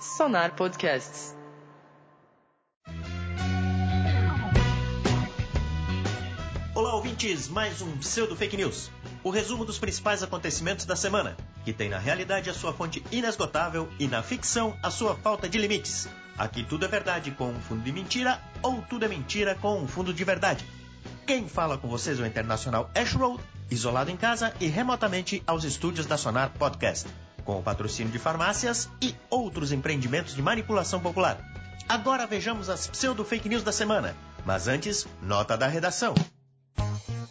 Sonar Podcasts. Olá, ouvintes! Mais um Pseudo Fake News. O resumo dos principais acontecimentos da semana, que tem na realidade a sua fonte inesgotável e na ficção a sua falta de limites. Aqui tudo é verdade com um fundo de mentira ou tudo é mentira com um fundo de verdade. Quem fala com vocês é o internacional Ash Road, isolado em casa e remotamente aos estúdios da Sonar Podcast, com o patrocínio de farmácias e outros empreendimentos de manipulação popular. Agora vejamos as pseudo fake news da semana. Mas antes, nota da redação.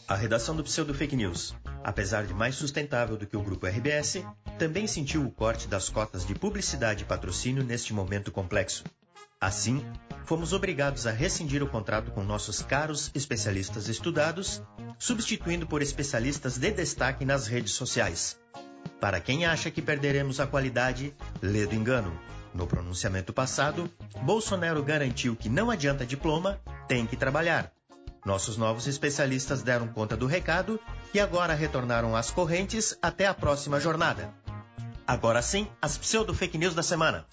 A redação do Pseudo Fake News, apesar de mais sustentável do que o grupo RBS, também sentiu o corte das cotas de publicidade e patrocínio neste momento complexo. Assim, fomos obrigados a rescindir o contrato com nossos caros especialistas estudados, substituindo por especialistas de destaque nas redes sociais. Para quem acha que perderemos a qualidade, lê do engano. No pronunciamento passado, Bolsonaro garantiu que não adianta diploma, tem que trabalhar. Nossos novos especialistas deram conta do recado e agora retornaram às correntes até a próxima jornada. Agora sim, as pseudo-fake news da semana.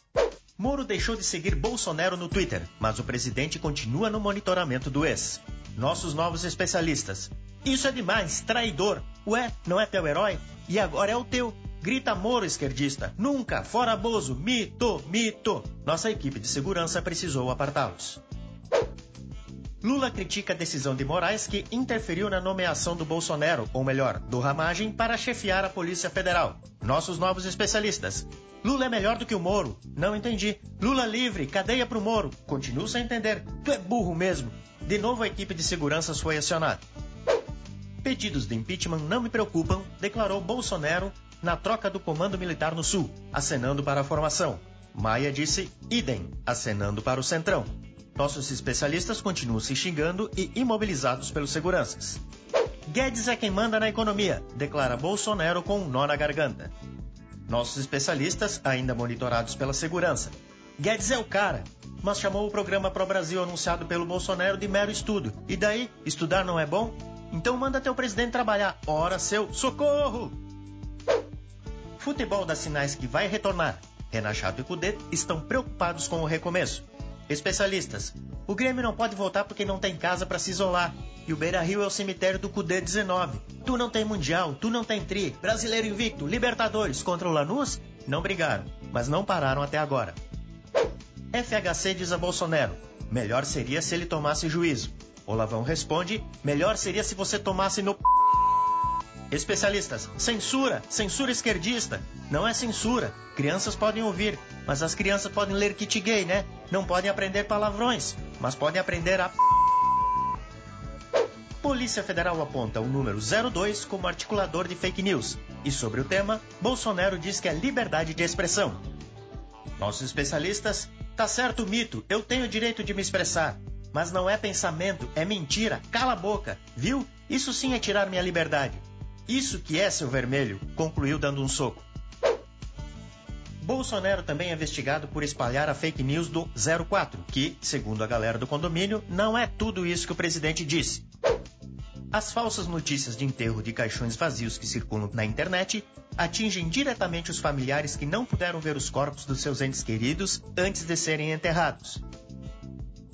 Moro deixou de seguir Bolsonaro no Twitter, mas o presidente continua no monitoramento do ex. Nossos novos especialistas. Isso é demais, traidor. Ué, não é teu herói? E agora é o teu. Grita Moro, esquerdista. Nunca, fora Bozo, mito, mito. Nossa equipe de segurança precisou apartá-los. Lula critica a decisão de Moraes que interferiu na nomeação do Bolsonaro, ou melhor, do Ramagem, para chefiar a Polícia Federal. Nossos novos especialistas. Lula é melhor do que o Moro. Não entendi. Lula livre, cadeia pro Moro. Continuo sem entender. Tu é burro mesmo. De novo a equipe de segurança foi acionada. Pedidos de impeachment não me preocupam, declarou Bolsonaro na troca do comando militar no Sul, acenando para a formação. Maia disse idem, acenando para o Centrão. Nossos especialistas continuam se xingando e imobilizados pelos seguranças. Guedes é quem manda na economia, declara Bolsonaro com um nó na garganta. Nossos especialistas, ainda monitorados pela segurança. Guedes é o cara, mas chamou o programa Pro Brasil anunciado pelo Bolsonaro de mero estudo. E daí, estudar não é bom? Então manda teu presidente trabalhar. Ora, seu socorro! Futebol dá sinais que vai retornar. Renato e Cudê estão preocupados com o recomeço. Especialistas. O Grêmio não pode voltar porque não tem casa para se isolar. E o Beira Rio é o cemitério do Cudê 19. Tu não tem Mundial, tu não tem Tri, Brasileiro Invicto, Libertadores contra o Lanús? Não brigaram, mas não pararam até agora. FHC diz a Bolsonaro: melhor seria se ele tomasse juízo. Olavão responde: melhor seria se você tomasse no. Especialistas, censura, censura esquerdista. Não é censura. Crianças podem ouvir, mas as crianças podem ler kit gay, né? Não podem aprender palavrões, mas podem aprender a. Polícia Federal aponta o número 02 como articulador de fake news. E sobre o tema, Bolsonaro diz que é liberdade de expressão. Nossos especialistas, tá certo o mito, eu tenho o direito de me expressar. Mas não é pensamento, é mentira, cala a boca, viu? Isso sim é tirar minha liberdade. Isso que é seu vermelho, concluiu dando um soco. Bolsonaro também é investigado por espalhar a fake news do 04, que, segundo a galera do condomínio, não é tudo isso que o presidente disse. As falsas notícias de enterro de caixões vazios que circulam na internet atingem diretamente os familiares que não puderam ver os corpos dos seus entes queridos antes de serem enterrados.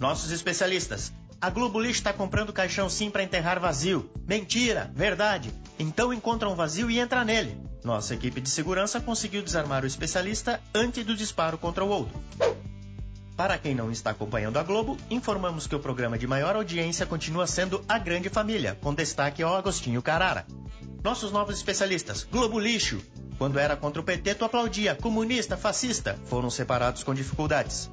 Nossos especialistas. A Globo Lixo está comprando caixão sim para enterrar vazio. Mentira, verdade. Então encontra um vazio e entra nele. Nossa equipe de segurança conseguiu desarmar o especialista antes do disparo contra o outro. Para quem não está acompanhando a Globo, informamos que o programa de maior audiência continua sendo A Grande Família, com destaque ao Agostinho Carara. Nossos novos especialistas, Globo Lixo. Quando era contra o PT, tu aplaudia, comunista, fascista, foram separados com dificuldades.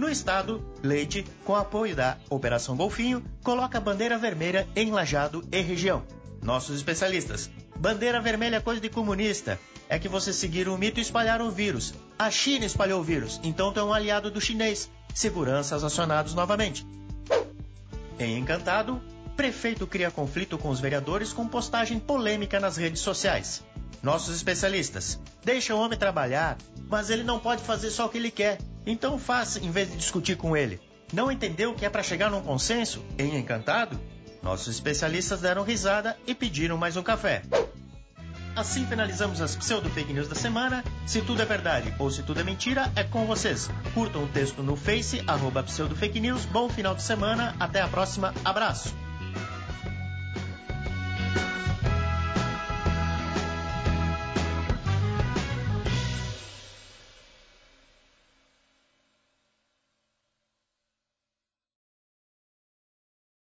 No estado, Leite, com apoio da Operação Golfinho, coloca a bandeira vermelha em Lajado e região. Nossos especialistas. Bandeira vermelha é coisa de comunista. É que vocês seguiram o mito e espalharam o vírus. A China espalhou o vírus, então tu é um aliado do chinês. Seguranças acionados novamente. Em Encantado, prefeito cria conflito com os vereadores com postagem polêmica nas redes sociais. Nossos especialistas. Deixa o homem trabalhar, mas ele não pode fazer só o que ele quer. Então faça em vez de discutir com ele. Não entendeu que é para chegar num consenso? Em Encantado? Nossos especialistas deram risada e pediram mais um café. Assim finalizamos as pseudo fake news da semana. Se tudo é verdade ou se tudo é mentira, é com vocês. Curtam o texto no Face, arroba pseudo fake news. Bom final de semana. Até a próxima. Abraço.